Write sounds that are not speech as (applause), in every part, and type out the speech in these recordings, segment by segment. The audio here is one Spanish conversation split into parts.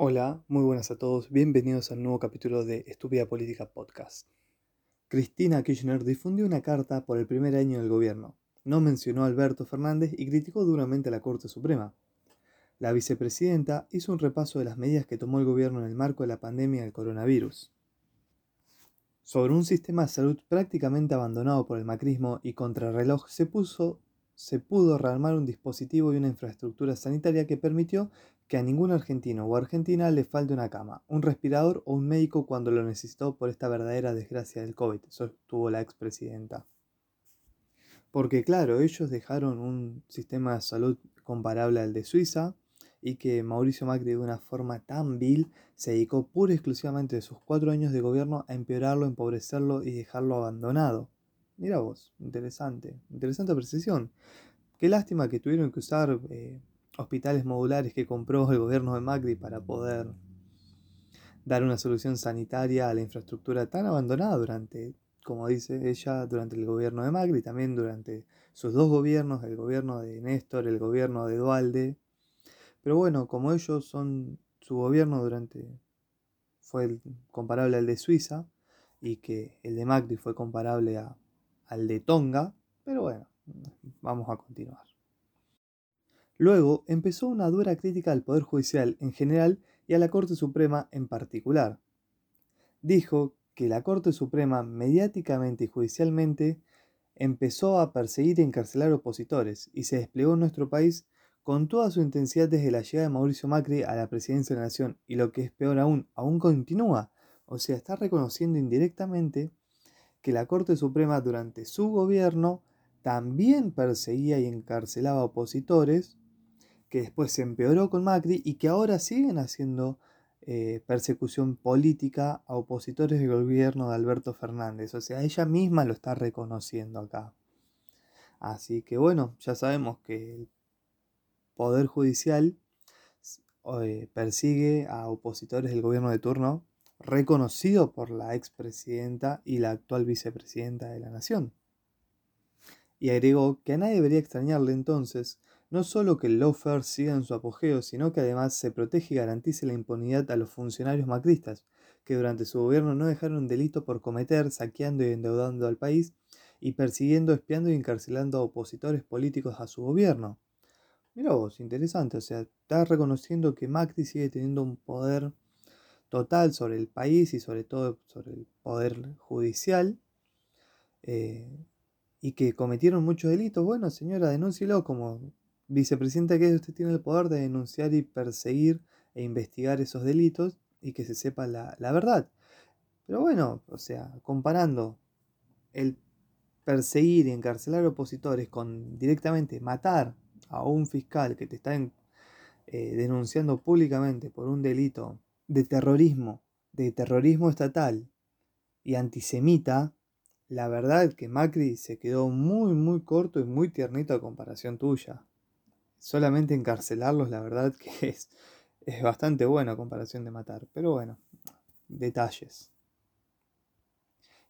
Hola, muy buenas a todos, bienvenidos al nuevo capítulo de Estúpida Política Podcast. Cristina Kirchner difundió una carta por el primer año del gobierno, no mencionó a Alberto Fernández y criticó duramente a la Corte Suprema. La vicepresidenta hizo un repaso de las medidas que tomó el gobierno en el marco de la pandemia del coronavirus. Sobre un sistema de salud prácticamente abandonado por el macrismo y contrarreloj se puso se pudo rearmar un dispositivo y una infraestructura sanitaria que permitió que a ningún argentino o argentina le falte una cama, un respirador o un médico cuando lo necesitó por esta verdadera desgracia del COVID, sostuvo la expresidenta. Porque claro, ellos dejaron un sistema de salud comparable al de Suiza y que Mauricio Macri de una forma tan vil se dedicó pura y exclusivamente de sus cuatro años de gobierno a empeorarlo, empobrecerlo y dejarlo abandonado. Mira vos, interesante, interesante precisión. Qué lástima que tuvieron que usar eh, hospitales modulares que compró el gobierno de Macri para poder dar una solución sanitaria a la infraestructura tan abandonada durante, como dice ella, durante el gobierno de Macri, también durante sus dos gobiernos, el gobierno de Néstor, el gobierno de Dualde. Pero bueno, como ellos son su gobierno durante fue comparable al de Suiza y que el de Macri fue comparable al de Tonga, pero bueno, vamos a continuar. Luego empezó una dura crítica al Poder Judicial en general y a la Corte Suprema en particular. Dijo que la Corte Suprema mediáticamente y judicialmente empezó a perseguir y encarcelar opositores y se desplegó en nuestro país con toda su intensidad desde la llegada de Mauricio Macri a la presidencia de la Nación y lo que es peor aún, aún continúa. O sea, está reconociendo indirectamente que la Corte Suprema durante su gobierno también perseguía y encarcelaba opositores, que después se empeoró con Macri y que ahora siguen haciendo eh, persecución política a opositores del gobierno de Alberto Fernández. O sea, ella misma lo está reconociendo acá. Así que bueno, ya sabemos que el Poder Judicial eh, persigue a opositores del gobierno de turno reconocido por la expresidenta y la actual vicepresidenta de la Nación. Y agregó que a nadie debería extrañarle entonces no solo que el lawfare siga en su apogeo, sino que además se protege y garantice la impunidad a los funcionarios macristas, que durante su gobierno no dejaron delito por cometer, saqueando y endeudando al país, y persiguiendo, espiando y encarcelando a opositores políticos a su gobierno. Mira vos, interesante, o sea, está reconociendo que Macri sigue teniendo un poder total sobre el país y sobre todo sobre el poder judicial eh, y que cometieron muchos delitos, bueno señora, denúncielo como vicepresidenta que usted tiene el poder de denunciar y perseguir e investigar esos delitos y que se sepa la, la verdad. Pero bueno, o sea, comparando el perseguir y encarcelar opositores con directamente matar a un fiscal que te está eh, denunciando públicamente por un delito de terrorismo, de terrorismo estatal y antisemita, la verdad que Macri se quedó muy muy corto y muy tiernito a comparación tuya. Solamente encarcelarlos, la verdad que es, es bastante bueno a comparación de matar. Pero bueno, detalles.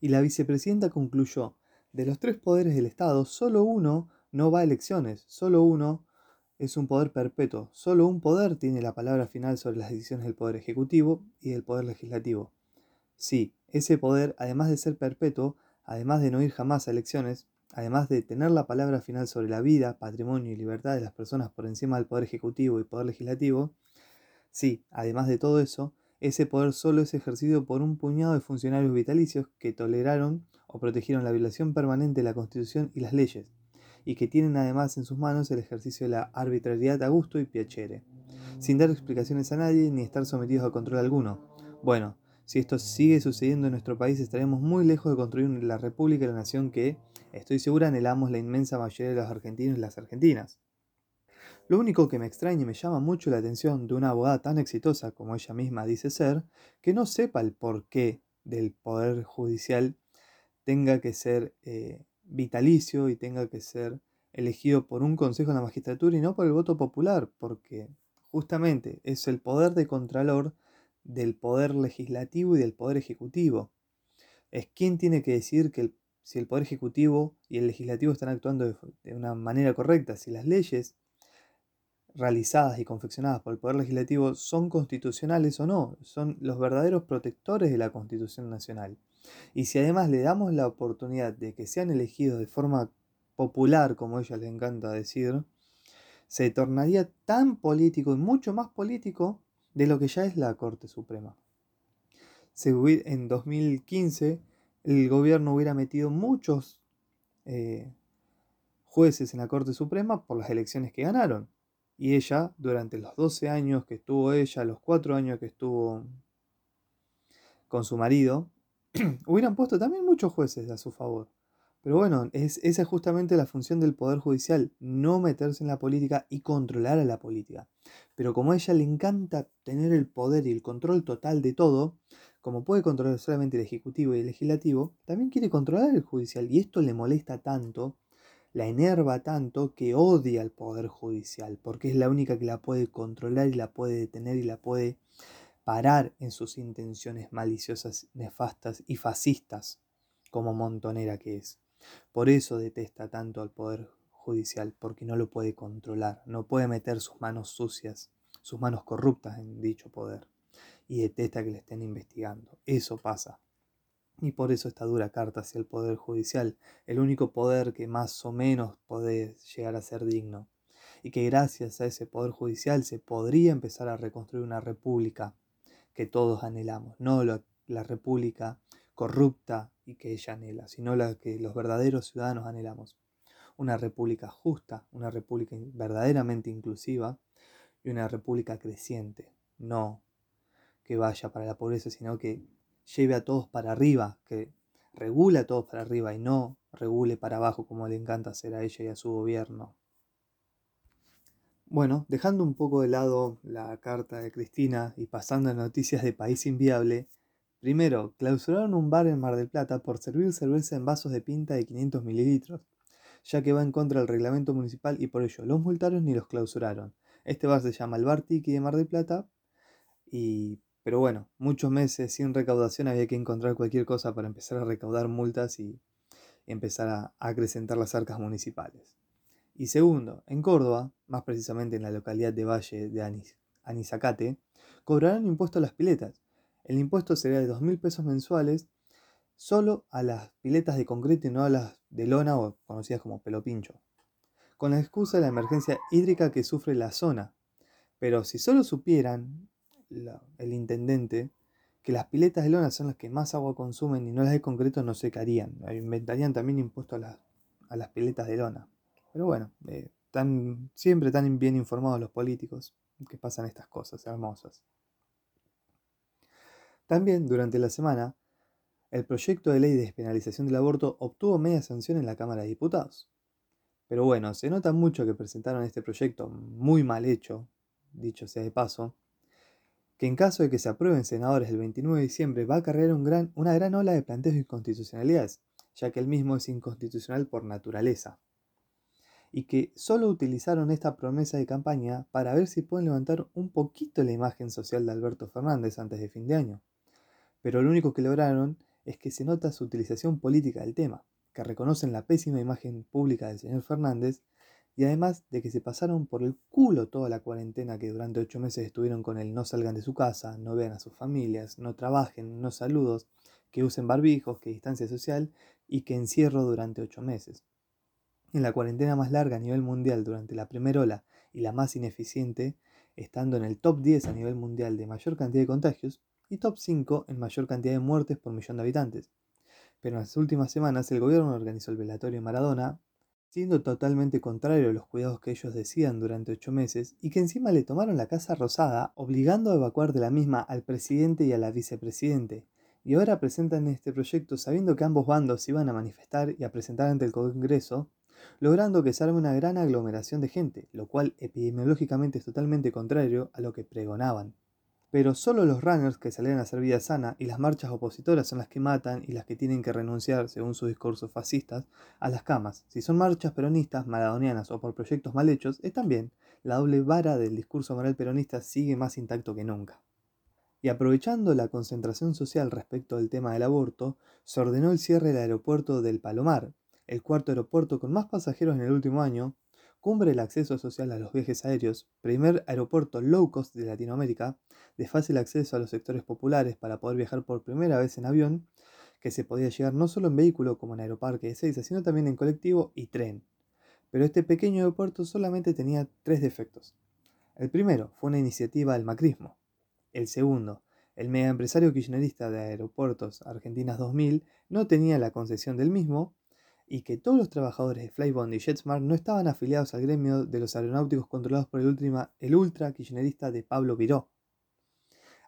Y la vicepresidenta concluyó, de los tres poderes del Estado, solo uno no va a elecciones, solo uno es un poder perpetuo. Solo un poder tiene la palabra final sobre las decisiones del Poder Ejecutivo y del Poder Legislativo. Sí, ese poder, además de ser perpetuo, además de no ir jamás a elecciones, además de tener la palabra final sobre la vida, patrimonio y libertad de las personas por encima del Poder Ejecutivo y Poder Legislativo, sí, además de todo eso, ese poder solo es ejercido por un puñado de funcionarios vitalicios que toleraron o protegieron la violación permanente de la Constitución y las leyes, y que tienen además en sus manos el ejercicio de la arbitrariedad a gusto y piacere, sin dar explicaciones a nadie ni estar sometidos a control alguno. Bueno, si esto sigue sucediendo en nuestro país estaremos muy lejos de construir la república y la nación que, estoy segura, anhelamos la inmensa mayoría de los argentinos y las argentinas. Lo único que me extraña y me llama mucho la atención de una abogada tan exitosa como ella misma dice ser, que no sepa el porqué del poder judicial tenga que ser eh, vitalicio y tenga que ser elegido por un consejo de la magistratura y no por el voto popular, porque justamente es el poder de contralor del poder legislativo y del poder ejecutivo. Es quien tiene que decir que si el poder ejecutivo y el legislativo están actuando de, una manera correcta, si las leyes realizadas y confeccionadas por el Poder Legislativo son constitucionales o no, son los verdaderos protectores de la Constitución Nacional. Y si además le damos la oportunidad de que sean elegidos de forma popular, como a ella le encanta decir, se tornaría tan político y mucho más político de lo que ya es la Corte Suprema. En 2015 el gobierno hubiera metido muchos eh, jueces en la Corte Suprema por las elecciones que ganaron. Y ella, durante los 12 años que estuvo ella, los 4 años que estuvo con su marido, (clears throat) hubieran puesto también muchos jueces a su favor. Pero bueno, es, esa es justamente la función del Poder Judicial, no meterse en la política y controlar a la política. Pero como a ella le encanta tener el poder y el control total de todo, como puede controlar solamente el Ejecutivo y el Legislativo, también quiere controlar el Judicial. Y esto le molesta tanto, la enerva tanto, que odia al Poder Judicial, porque es la única que la puede controlar y la puede detener y la puede parar en sus intenciones maliciosas, nefastas y fascistas, como montonera que es. Por eso detesta tanto al Poder Judicial, porque no lo puede controlar, no puede meter sus manos sucias, sus manos corruptas en dicho poder, y detesta que le estén investigando. Eso pasa. Y por eso esta dura carta hacia el Poder Judicial, el único poder que más o menos puede llegar a ser digno. Y que gracias a ese Poder Judicial se podría empezar a reconstruir una república que todos anhelamos, no la república corrupta y que ella anhela, sino la que los verdaderos ciudadanos anhelamos. Una república justa, una república verdaderamente inclusiva y una república creciente, no que vaya para la pobreza, sino que lleve a todos para arriba, que regule a todos para arriba y no regule para abajo como le encanta hacer a ella y a su gobierno. Bueno, dejando un poco de lado la carta de Cristina y pasando a noticias de País Inviable, Primero, clausuraron un bar en Mar del Plata por servir cerveza en vasos de pinta de 500 mililitros, ya que va en contra del reglamento municipal y por ello los multaron ni los clausuraron. Este bar se llama el Bar Tiki de Mar del Plata, y, pero bueno, muchos meses sin recaudación había que encontrar cualquier cosa para empezar a recaudar multas y empezar a acrecentar las arcas municipales. Y segundo, en Córdoba, más precisamente en la localidad de Valle de Anizacate, cobrarán impuesto a las piletas el impuesto sería de 2.000 pesos mensuales solo a las piletas de concreto y no a las de lona o conocidas como pelo pincho, con la excusa de la emergencia hídrica que sufre la zona. Pero si solo supieran el intendente que las piletas de lona son las que más agua consumen y no las de concreto, no se caerían. Inventarían también impuesto a las, a las piletas de lona. Pero bueno, eh, siempre tan bien informados los políticos que pasan estas cosas hermosas. También, durante la semana, el proyecto de ley de despenalización del aborto obtuvo media sanción en la Cámara de Diputados. Pero bueno, se nota mucho que presentaron este proyecto muy mal hecho, dicho sea de paso, que en caso de que se aprueben senadores el 29 de diciembre va a acarrear una gran ola de planteos de inconstitucionalidades, ya que el mismo es inconstitucional por naturaleza. Y que solo utilizaron esta promesa de campaña para ver si pueden levantar un poquito la imagen social de Alberto Fernández antes de fin de año pero lo único que lograron es que se nota su utilización política del tema, que reconocen la pésima imagen pública del señor Fernández y además de que se pasaron por el culo toda la cuarentena que durante ocho meses estuvieron con él, no salgan de su casa, no vean a sus familias, no trabajen, no saludos, que usen barbijos, que distancia social y que encierro durante ocho meses. En la cuarentena más larga a nivel mundial durante la primera ola y la más ineficiente, estando en el top 10 a nivel mundial de mayor cantidad de contagios, y top 5 en mayor cantidad de muertes por millón de habitantes. Pero en las últimas semanas el gobierno organizó el velatorio Maradona, siendo totalmente contrario a los cuidados que ellos decían durante ocho meses, y que encima le tomaron la Casa Rosada, obligando a evacuar de la misma al presidente y a la vicepresidente. Y ahora presentan este proyecto sabiendo que ambos bandos iban a manifestar y a presentar ante el Congreso, logrando que se arme una gran aglomeración de gente, lo cual epidemiológicamente es totalmente contrario a lo que pregonaban. Pero solo los runners que salen a hacer vida sana y las marchas opositoras son las que matan y las que tienen que renunciar, según sus discursos fascistas, a las camas. Si son marchas peronistas, maradonianas o por proyectos mal hechos, están bien. La doble vara del discurso moral peronista sigue más intacto que nunca. Y aprovechando la concentración social respecto al tema del aborto, se ordenó el cierre del aeropuerto del Palomar, el cuarto aeropuerto con más pasajeros en el último año, cumbre el acceso social a los viajes aéreos, primer aeropuerto low cost de Latinoamérica, de fácil acceso a los sectores populares para poder viajar por primera vez en avión, que se podía llegar no solo en vehículo como en Aeroparque de Seiza, sino también en colectivo y tren. Pero este pequeño aeropuerto solamente tenía tres defectos. El primero fue una iniciativa del macrismo. El segundo, el mega empresario kirchnerista de Aeropuertos Argentinas 2000 no tenía la concesión del mismo y que todos los trabajadores de Flybond y JetSmart no estaban afiliados al gremio de los aeronáuticos controlados por el, el ultra kirchnerista de Pablo Viró.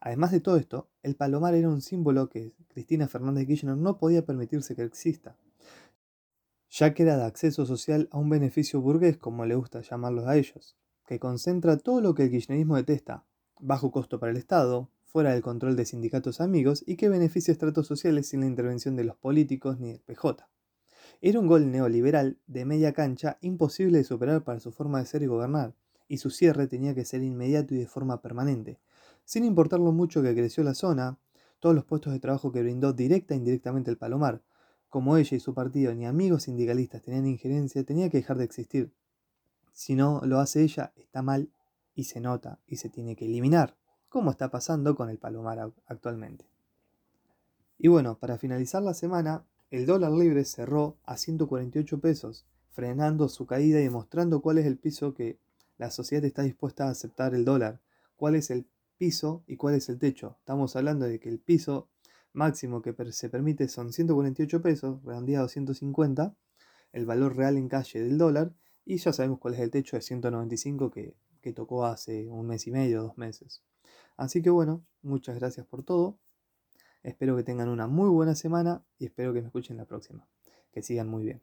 Además de todo esto, el palomar era un símbolo que Cristina Fernández de Kirchner no podía permitirse que exista, ya que era de acceso social a un beneficio burgués, como le gusta llamarlos a ellos, que concentra todo lo que el kirchnerismo detesta, bajo costo para el Estado, fuera del control de sindicatos amigos y que beneficia estratos sociales sin la intervención de los políticos ni del PJ. Era un gol neoliberal de media cancha imposible de superar para su forma de ser y gobernar, y su cierre tenía que ser inmediato y de forma permanente. Sin importar lo mucho que creció la zona, todos los puestos de trabajo que brindó directa e indirectamente el Palomar, como ella y su partido ni amigos sindicalistas tenían injerencia, tenía que dejar de existir. Si no lo hace ella, está mal y se nota y se tiene que eliminar como está pasando con el Palomar actualmente. Y bueno, para finalizar la semana, el dólar libre cerró a 148 pesos, frenando su caída y demostrando cuál es el piso que la sociedad está dispuesta a aceptar el dólar, cuál es el piso y cuál es el techo. Estamos hablando de que el piso máximo que se permite son 148 pesos, redondeado 150, el valor real en calle del dólar, y ya sabemos cuál es el techo de 195 que, que tocó hace un mes y medio, dos meses. Así que bueno, muchas gracias por todo. Espero que tengan una muy buena semana y espero que me escuchen la próxima. Que sigan muy bien.